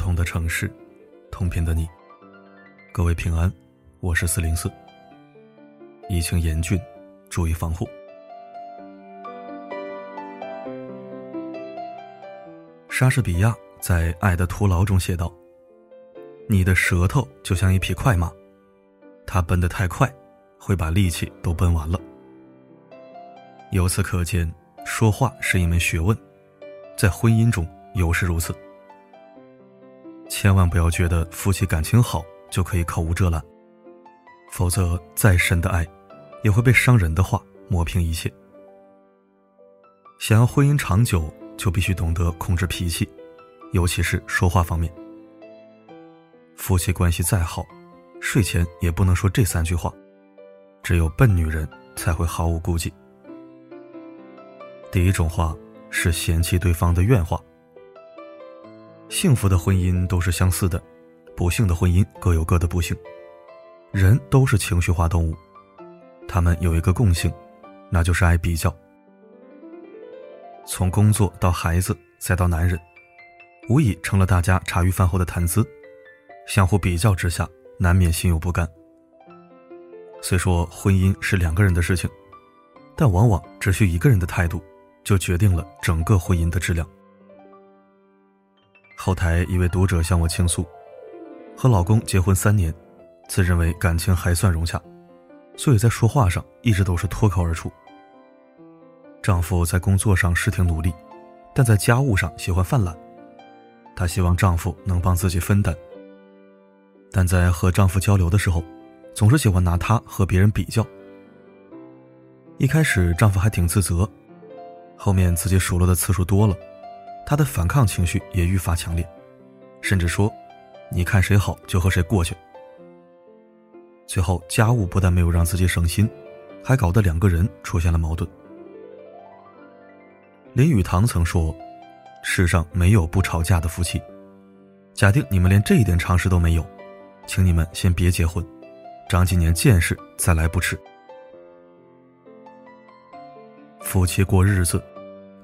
同的城市，同频的你，各位平安，我是四零四。疫情严峻，注意防护。莎士比亚在《爱的徒劳》中写道：“你的舌头就像一匹快马，它奔得太快，会把力气都奔完了。”由此可见，说话是一门学问，在婚姻中尤是如此。千万不要觉得夫妻感情好就可以口无遮拦，否则再深的爱，也会被伤人的话磨平一切。想要婚姻长久，就必须懂得控制脾气，尤其是说话方面。夫妻关系再好，睡前也不能说这三句话，只有笨女人才会毫无顾忌。第一种话是嫌弃对方的怨话。幸福的婚姻都是相似的，不幸的婚姻各有各的不幸。人都是情绪化动物，他们有一个共性，那就是爱比较。从工作到孩子，再到男人，无疑成了大家茶余饭后的谈资。相互比较之下，难免心有不甘。虽说婚姻是两个人的事情，但往往只需一个人的态度，就决定了整个婚姻的质量。后台一位读者向我倾诉，和老公结婚三年，自认为感情还算融洽，所以在说话上一直都是脱口而出。丈夫在工作上是挺努力，但在家务上喜欢犯懒。她希望丈夫能帮自己分担，但在和丈夫交流的时候，总是喜欢拿她和别人比较。一开始丈夫还挺自责，后面自己数落的次数多了。他的反抗情绪也愈发强烈，甚至说：“你看谁好就和谁过去。”最后，家务不但没有让自己省心，还搞得两个人出现了矛盾。林语堂曾说：“世上没有不吵架的夫妻。”假定你们连这一点常识都没有，请你们先别结婚，长几年见识再来不迟。夫妻过日子。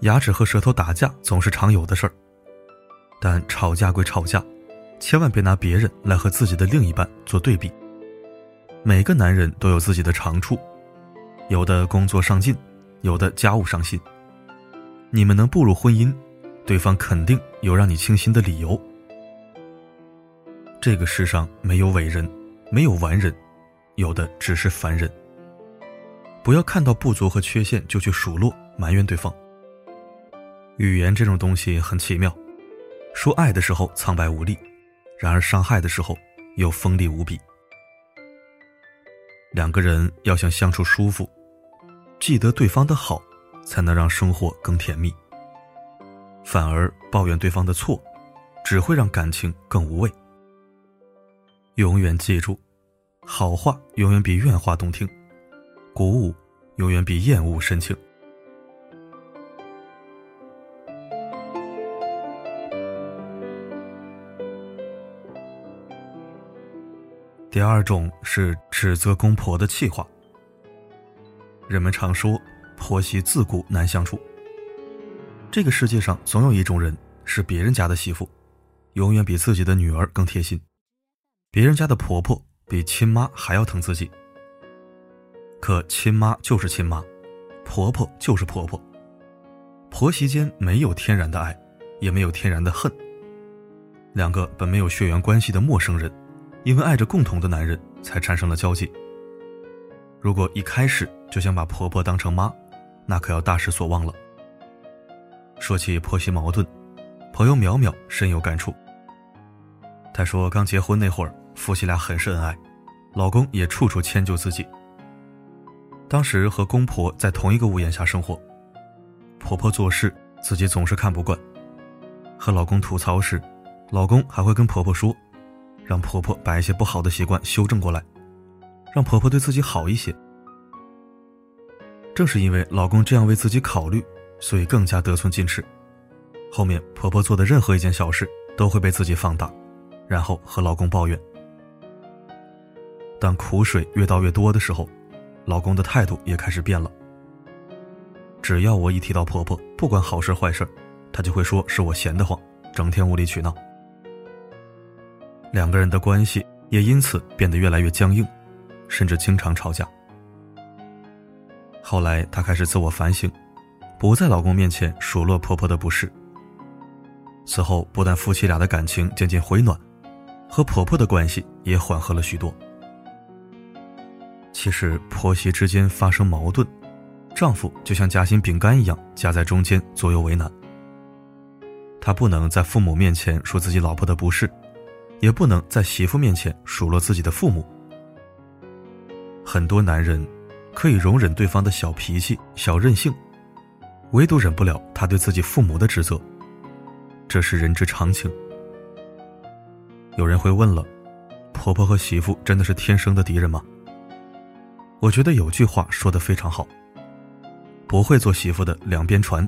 牙齿和舌头打架总是常有的事儿，但吵架归吵架，千万别拿别人来和自己的另一半做对比。每个男人都有自己的长处，有的工作上进，有的家务上心。你们能步入婚姻，对方肯定有让你倾心的理由。这个世上没有伟人，没有完人，有的只是凡人。不要看到不足和缺陷就去数落埋怨对方。语言这种东西很奇妙，说爱的时候苍白无力，然而伤害的时候又锋利无比。两个人要想相处舒服，记得对方的好，才能让生活更甜蜜。反而抱怨对方的错，只会让感情更无味。永远记住，好话永远比怨话动听，鼓舞永远比厌恶深情。第二种是指责公婆的气话。人们常说婆媳自古难相处。这个世界上总有一种人是别人家的媳妇，永远比自己的女儿更贴心；别人家的婆婆比亲妈还要疼自己。可亲妈就是亲妈，婆婆就是婆婆，婆媳间没有天然的爱，也没有天然的恨。两个本没有血缘关系的陌生人。因为爱着共同的男人，才产生了交集。如果一开始就想把婆婆当成妈，那可要大失所望了。说起婆媳矛盾，朋友淼淼深有感触。她说，刚结婚那会儿，夫妻俩很是恩爱，老公也处处迁就自己。当时和公婆在同一个屋檐下生活，婆婆做事自己总是看不惯，和老公吐槽时，老公还会跟婆婆说。让婆婆把一些不好的习惯修正过来，让婆婆对自己好一些。正是因为老公这样为自己考虑，所以更加得寸进尺。后面婆婆做的任何一件小事都会被自己放大，然后和老公抱怨。当苦水越倒越多的时候，老公的态度也开始变了。只要我一提到婆婆，不管好事坏事，他就会说是我闲得慌，整天无理取闹。两个人的关系也因此变得越来越僵硬，甚至经常吵架。后来，她开始自我反省，不在老公面前数落婆婆的不是。此后，不但夫妻俩的感情渐渐回暖，和婆婆的关系也缓和了许多。其实，婆媳之间发生矛盾，丈夫就像夹心饼干一样夹在中间，左右为难。他不能在父母面前说自己老婆的不是，也不能在媳妇面前数落自己的父母。很多男人可以容忍对方的小脾气、小任性，唯独忍不了他对自己父母的指责。这是人之常情。有人会问了：婆婆和媳妇真的是天生的敌人吗？我觉得有句话说的非常好：不会做媳妇的两边传，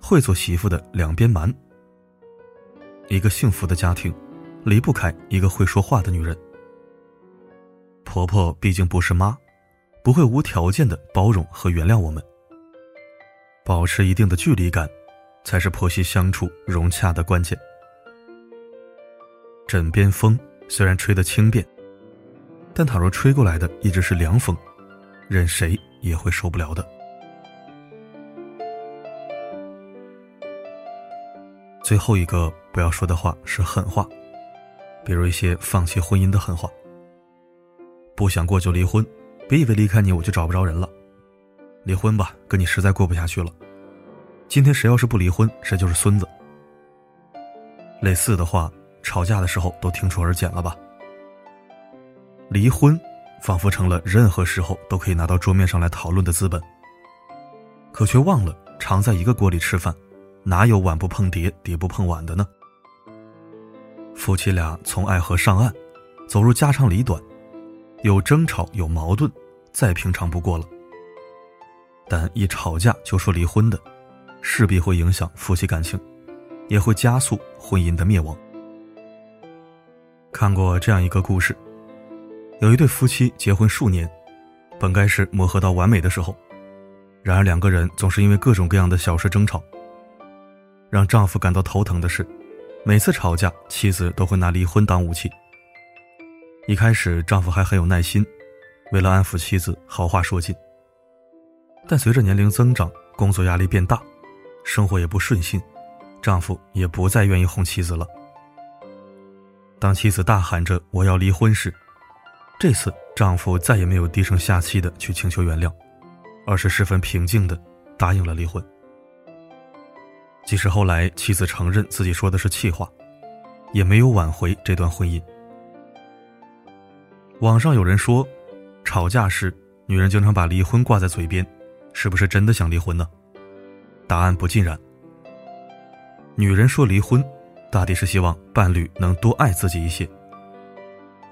会做媳妇的两边瞒。一个幸福的家庭，离不开一个会说话的女人。婆婆毕竟不是妈，不会无条件的包容和原谅我们。保持一定的距离感。才是婆媳相处融洽的关键。枕边风虽然吹得轻便，但倘若吹过来的一直是凉风，任谁也会受不了的。最后一个不要说的话是狠话，比如一些放弃婚姻的狠话。不想过就离婚，别以为离开你我就找不着人了，离婚吧，跟你实在过不下去了。今天谁要是不离婚，谁就是孙子。类似的话，吵架的时候都听出耳茧了吧？离婚，仿佛成了任何时候都可以拿到桌面上来讨论的资本。可却忘了，常在一个锅里吃饭，哪有碗不碰碟，碟不碰碗的呢？夫妻俩从爱河上岸，走入家长里短，有争吵有矛盾，再平常不过了。但一吵架就说离婚的。势必会影响夫妻感情，也会加速婚姻的灭亡。看过这样一个故事：有一对夫妻结婚数年，本该是磨合到完美的时候，然而两个人总是因为各种各样的小事争吵。让丈夫感到头疼的是，每次吵架，妻子都会拿离婚当武器。一开始，丈夫还很有耐心，为了安抚妻子，好话说尽。但随着年龄增长，工作压力变大。生活也不顺心，丈夫也不再愿意哄妻子了。当妻子大喊着“我要离婚”时，这次丈夫再也没有低声下气的去请求原谅，而是十分平静的答应了离婚。即使后来妻子承认自己说的是气话，也没有挽回这段婚姻。网上有人说，吵架时女人经常把离婚挂在嘴边，是不是真的想离婚呢？答案不尽然。女人说离婚，大抵是希望伴侣能多爱自己一些。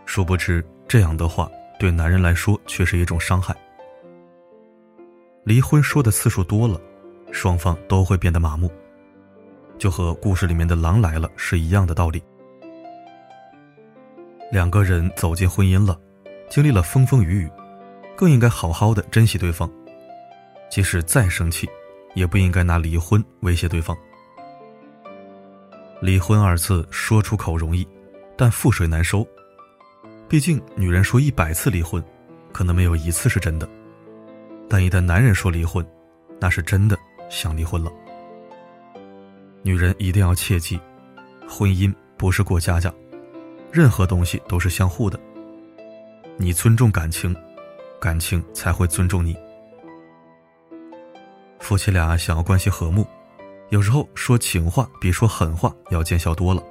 殊不知，这样的话对男人来说却是一种伤害。离婚说的次数多了，双方都会变得麻木，就和故事里面的狼来了是一样的道理。两个人走进婚姻了，经历了风风雨雨，更应该好好的珍惜对方，即使再生气。也不应该拿离婚威胁对方。离婚二字说出口容易，但覆水难收。毕竟女人说一百次离婚，可能没有一次是真的；但一旦男人说离婚，那是真的想离婚了。女人一定要切记，婚姻不是过家家，任何东西都是相互的。你尊重感情，感情才会尊重你。夫妻俩想要关系和睦，有时候说情话比说狠话要见效多了。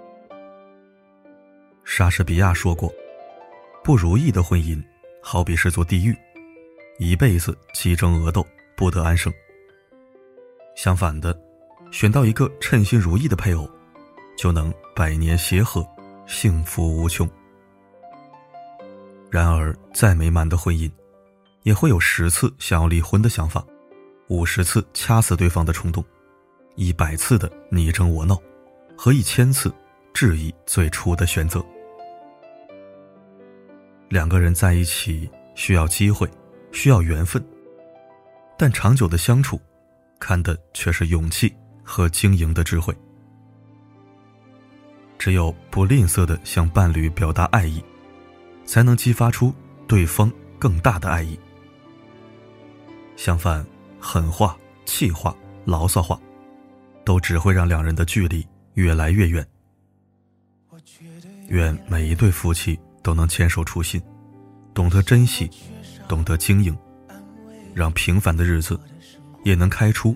莎士比亚说过：“不如意的婚姻，好比是座地狱，一辈子鸡争鹅斗，不得安生。”相反的，选到一个称心如意的配偶，就能百年协和，幸福无穷。然而，再美满的婚姻，也会有十次想要离婚的想法。五十次掐死对方的冲动，一百次的你争我闹，和一千次质疑最初的选择。两个人在一起需要机会，需要缘分，但长久的相处，看的却是勇气和经营的智慧。只有不吝啬的向伴侣表达爱意，才能激发出对方更大的爱意。相反，狠话、气话、牢骚话，都只会让两人的距离越来越远。愿每一对夫妻都能牵手初心，懂得珍惜，懂得经营，让平凡的日子也能开出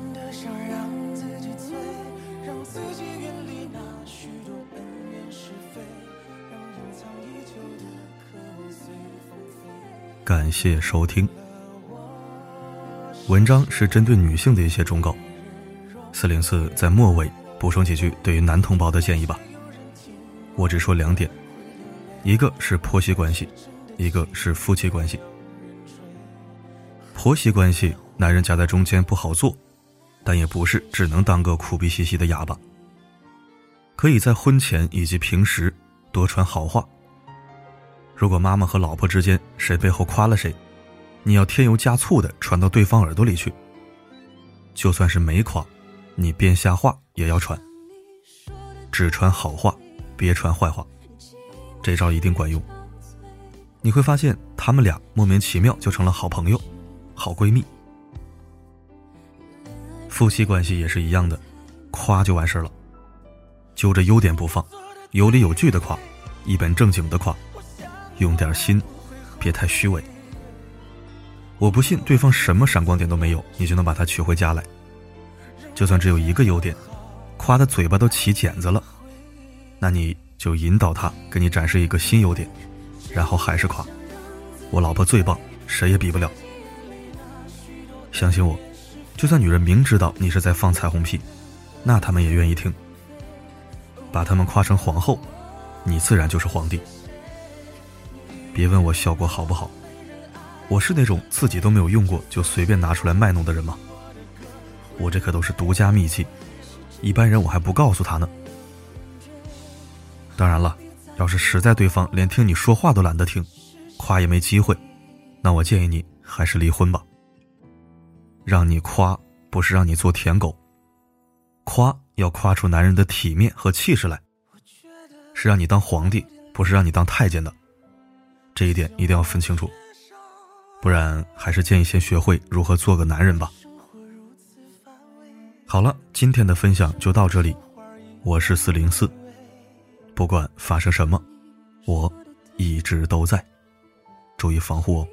感谢收听。文章是针对女性的一些忠告。四零四在末尾补充几句对于男同胞的建议吧。我只说两点，一个是婆媳关系，一个是夫妻关系。婆媳关系，男人夹在中间不好做，但也不是只能当个苦逼兮兮的哑巴。可以在婚前以及平时多传好话。如果妈妈和老婆之间谁背后夸了谁，你要添油加醋的传到对方耳朵里去。就算是没夸，你编瞎话也要传。只传好话，别传坏话，这招一定管用。你会发现他们俩莫名其妙就成了好朋友、好闺蜜。夫妻关系也是一样的，夸就完事了，揪着优点不放，有理有据的夸，一本正经的夸。用点心，别太虚伪。我不信对方什么闪光点都没有，你就能把她娶回家来。就算只有一个优点，夸的嘴巴都起茧子了，那你就引导他给你展示一个新优点，然后还是夸。我老婆最棒，谁也比不了。相信我，就算女人明知道你是在放彩虹屁，那他们也愿意听。把他们夸成皇后，你自然就是皇帝。别问我效果好不好，我是那种自己都没有用过就随便拿出来卖弄的人吗？我这可都是独家秘籍，一般人我还不告诉他呢。当然了，要是实在对方连听你说话都懒得听，夸也没机会，那我建议你还是离婚吧。让你夸不是让你做舔狗，夸要夸出男人的体面和气势来，是让你当皇帝，不是让你当太监的。这一点一定要分清楚，不然还是建议先学会如何做个男人吧。好了，今天的分享就到这里，我是四零四，不管发生什么，我一直都在，注意防护哦。